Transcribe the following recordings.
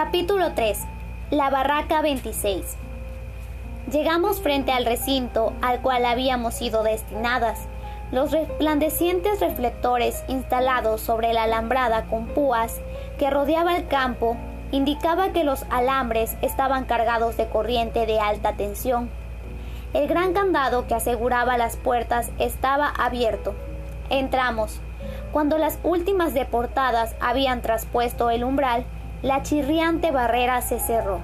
Capítulo 3. La barraca 26. Llegamos frente al recinto al cual habíamos sido destinadas. Los resplandecientes reflectores instalados sobre la alambrada con púas que rodeaba el campo indicaba que los alambres estaban cargados de corriente de alta tensión. El gran candado que aseguraba las puertas estaba abierto. Entramos. Cuando las últimas deportadas habían traspuesto el umbral, la chirriante barrera se cerró.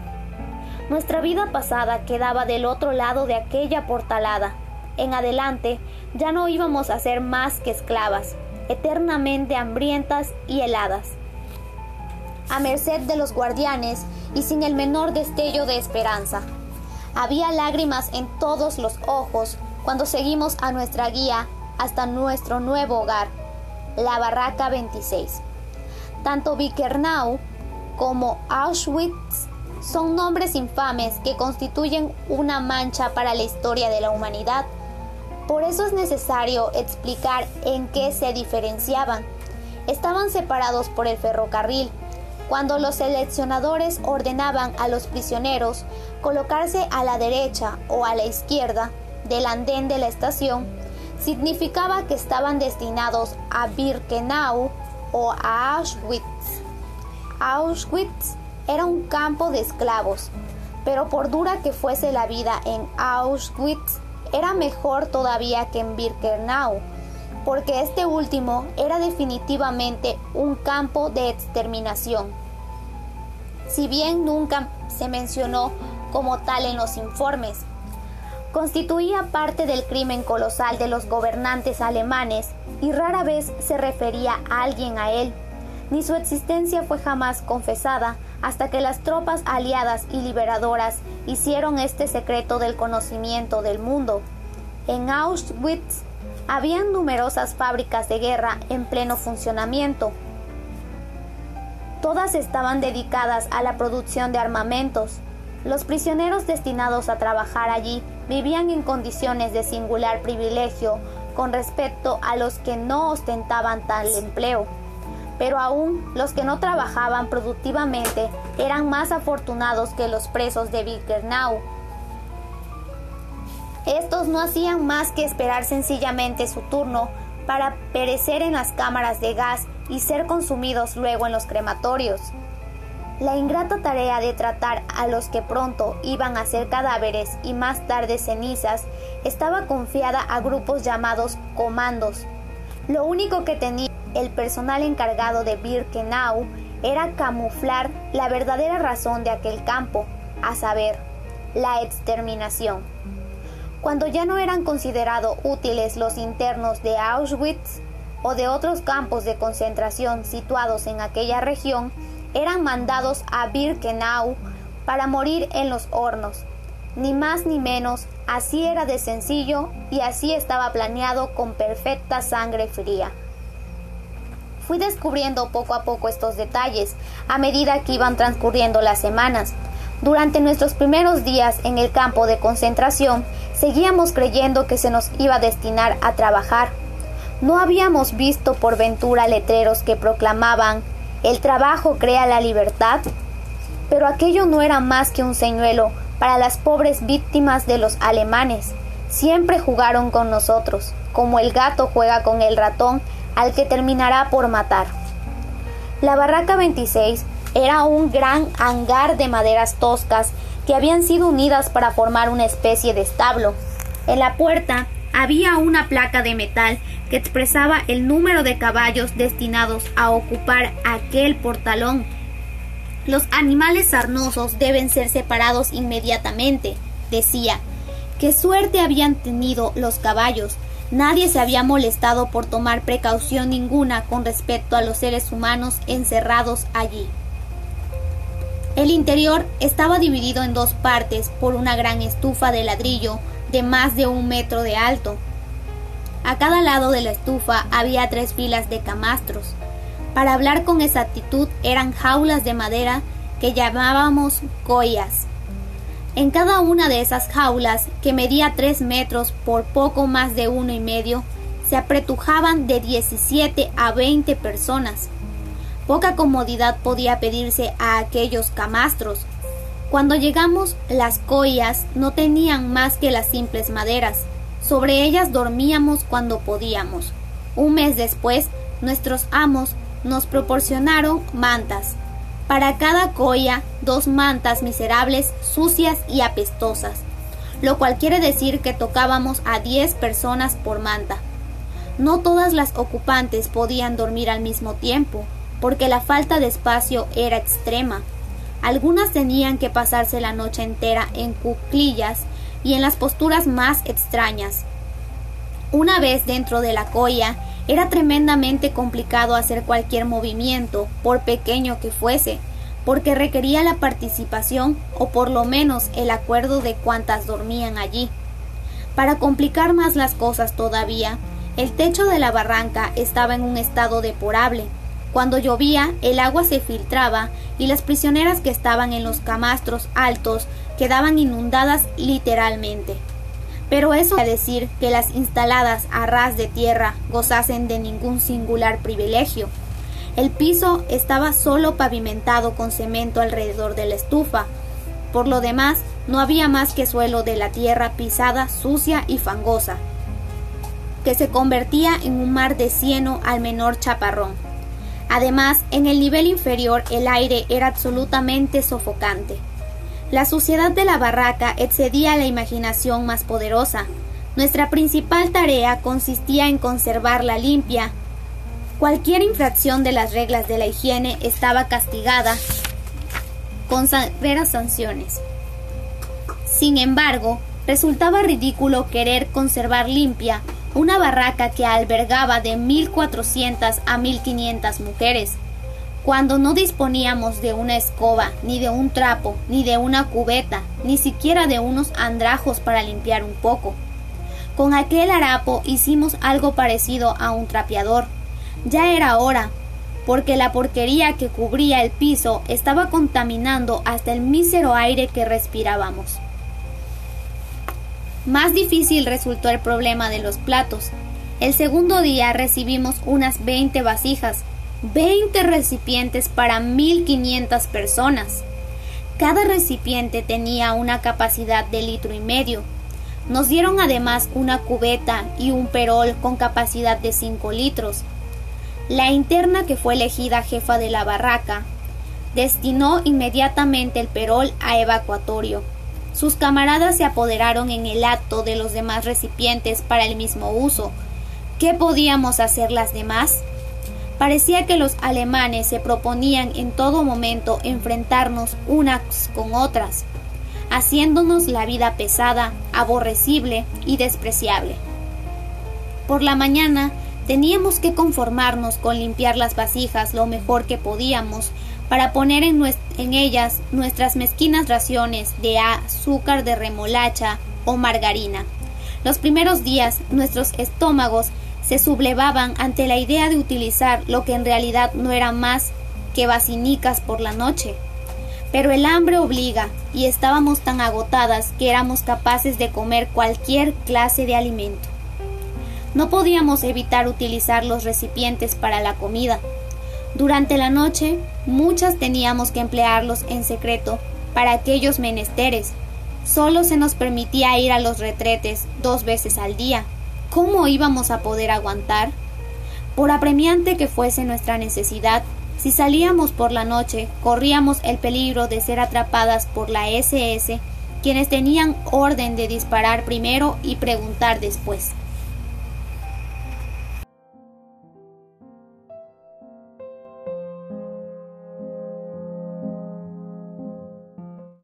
Nuestra vida pasada quedaba del otro lado de aquella portalada. En adelante ya no íbamos a ser más que esclavas, eternamente hambrientas y heladas, a merced de los guardianes y sin el menor destello de esperanza. Había lágrimas en todos los ojos cuando seguimos a nuestra guía hasta nuestro nuevo hogar, la Barraca 26. Tanto Vickernau como Auschwitz son nombres infames que constituyen una mancha para la historia de la humanidad. Por eso es necesario explicar en qué se diferenciaban. Estaban separados por el ferrocarril, cuando los seleccionadores ordenaban a los prisioneros colocarse a la derecha o a la izquierda del andén de la estación, significaba que estaban destinados a Birkenau o a Auschwitz. Auschwitz era un campo de esclavos, pero por dura que fuese la vida en Auschwitz, era mejor todavía que en Birkenau, porque este último era definitivamente un campo de exterminación. Si bien nunca se mencionó como tal en los informes, constituía parte del crimen colosal de los gobernantes alemanes y rara vez se refería a alguien a él, ni su existencia fue jamás confesada hasta que las tropas aliadas y liberadoras hicieron este secreto del conocimiento del mundo. En Auschwitz habían numerosas fábricas de guerra en pleno funcionamiento. Todas estaban dedicadas a la producción de armamentos. Los prisioneros destinados a trabajar allí vivían en condiciones de singular privilegio con respecto a los que no ostentaban tal empleo. Pero aún los que no trabajaban productivamente eran más afortunados que los presos de Birkenau, estos no hacían más que esperar sencillamente su turno para perecer en las cámaras de gas y ser consumidos luego en los crematorios. La ingrata tarea de tratar a los que pronto iban a ser cadáveres y más tarde cenizas estaba confiada a grupos llamados comandos. Lo único que tenía el personal encargado de Birkenau era camuflar la verdadera razón de aquel campo, a saber, la exterminación. Cuando ya no eran considerados útiles los internos de Auschwitz o de otros campos de concentración situados en aquella región, eran mandados a Birkenau para morir en los hornos. Ni más ni menos, así era de sencillo y así estaba planeado con perfecta sangre fría. Fui descubriendo poco a poco estos detalles a medida que iban transcurriendo las semanas. Durante nuestros primeros días en el campo de concentración, seguíamos creyendo que se nos iba a destinar a trabajar. No habíamos visto por ventura letreros que proclamaban el trabajo crea la libertad, pero aquello no era más que un señuelo para las pobres víctimas de los alemanes. Siempre jugaron con nosotros, como el gato juega con el ratón al que terminará por matar. La barraca 26 era un gran hangar de maderas toscas que habían sido unidas para formar una especie de establo. En la puerta había una placa de metal que expresaba el número de caballos destinados a ocupar aquel portalón. Los animales sarnosos deben ser separados inmediatamente, decía. Qué suerte habían tenido los caballos. Nadie se había molestado por tomar precaución ninguna con respecto a los seres humanos encerrados allí. El interior estaba dividido en dos partes por una gran estufa de ladrillo de más de un metro de alto. A cada lado de la estufa había tres filas de camastros. Para hablar con exactitud eran jaulas de madera que llamábamos coyas. En cada una de esas jaulas, que medía tres metros por poco más de uno y medio, se apretujaban de 17 a 20 personas. Poca comodidad podía pedirse a aquellos camastros. Cuando llegamos, las coyas no tenían más que las simples maderas. Sobre ellas dormíamos cuando podíamos. Un mes después, nuestros amos nos proporcionaron mantas. Para cada coya, dos mantas miserables, sucias y apestosas, lo cual quiere decir que tocábamos a diez personas por manta. No todas las ocupantes podían dormir al mismo tiempo, porque la falta de espacio era extrema. Algunas tenían que pasarse la noche entera en cuclillas y en las posturas más extrañas. Una vez dentro de la coya, era tremendamente complicado hacer cualquier movimiento, por pequeño que fuese, porque requería la participación o por lo menos el acuerdo de cuantas dormían allí. Para complicar más las cosas todavía, el techo de la barranca estaba en un estado deplorable. Cuando llovía, el agua se filtraba y las prisioneras que estaban en los camastros altos quedaban inundadas literalmente. Pero eso quiere decir que las instaladas a ras de tierra gozasen de ningún singular privilegio. El piso estaba solo pavimentado con cemento alrededor de la estufa. Por lo demás, no había más que suelo de la tierra pisada, sucia y fangosa, que se convertía en un mar de cieno al menor chaparrón. Además, en el nivel inferior el aire era absolutamente sofocante. La suciedad de la barraca excedía la imaginación más poderosa. Nuestra principal tarea consistía en conservarla limpia. Cualquier infracción de las reglas de la higiene estaba castigada con severas sanciones. Sin embargo, resultaba ridículo querer conservar limpia una barraca que albergaba de 1.400 a 1.500 mujeres, cuando no disponíamos de una escoba, ni de un trapo, ni de una cubeta, ni siquiera de unos andrajos para limpiar un poco. Con aquel harapo hicimos algo parecido a un trapeador. Ya era hora, porque la porquería que cubría el piso estaba contaminando hasta el mísero aire que respirábamos. Más difícil resultó el problema de los platos. El segundo día recibimos unas 20 vasijas, 20 recipientes para 1500 personas. Cada recipiente tenía una capacidad de litro y medio. Nos dieron además una cubeta y un perol con capacidad de 5 litros. La interna que fue elegida jefa de la barraca destinó inmediatamente el perol a evacuatorio. Sus camaradas se apoderaron en el acto de los demás recipientes para el mismo uso. ¿Qué podíamos hacer las demás? Parecía que los alemanes se proponían en todo momento enfrentarnos unas con otras, haciéndonos la vida pesada, aborrecible y despreciable. Por la mañana teníamos que conformarnos con limpiar las vasijas lo mejor que podíamos para poner en, ellas nuestras mezquinas raciones de azúcar de remolacha o margarina. Los primeros días nuestros estómagos se sublevaban ante la idea de utilizar lo que en realidad no era más que basinicas por la noche. Pero el hambre obliga, y estábamos tan agotadas que éramos capaces de comer cualquier clase de alimento. No podíamos evitar utilizar los recipientes para la comida. Durante la noche, muchas teníamos que emplearlos en secreto para aquellos menesteres. Solo se nos permitía ir a los retretes dos veces al día, ¿cómo íbamos a poder aguantar? Por apremiante que fuese nuestra necesidad, si salíamos por la noche, corríamos el peligro de ser atrapadas por la SS, quienes tenían orden de disparar primero y preguntar después.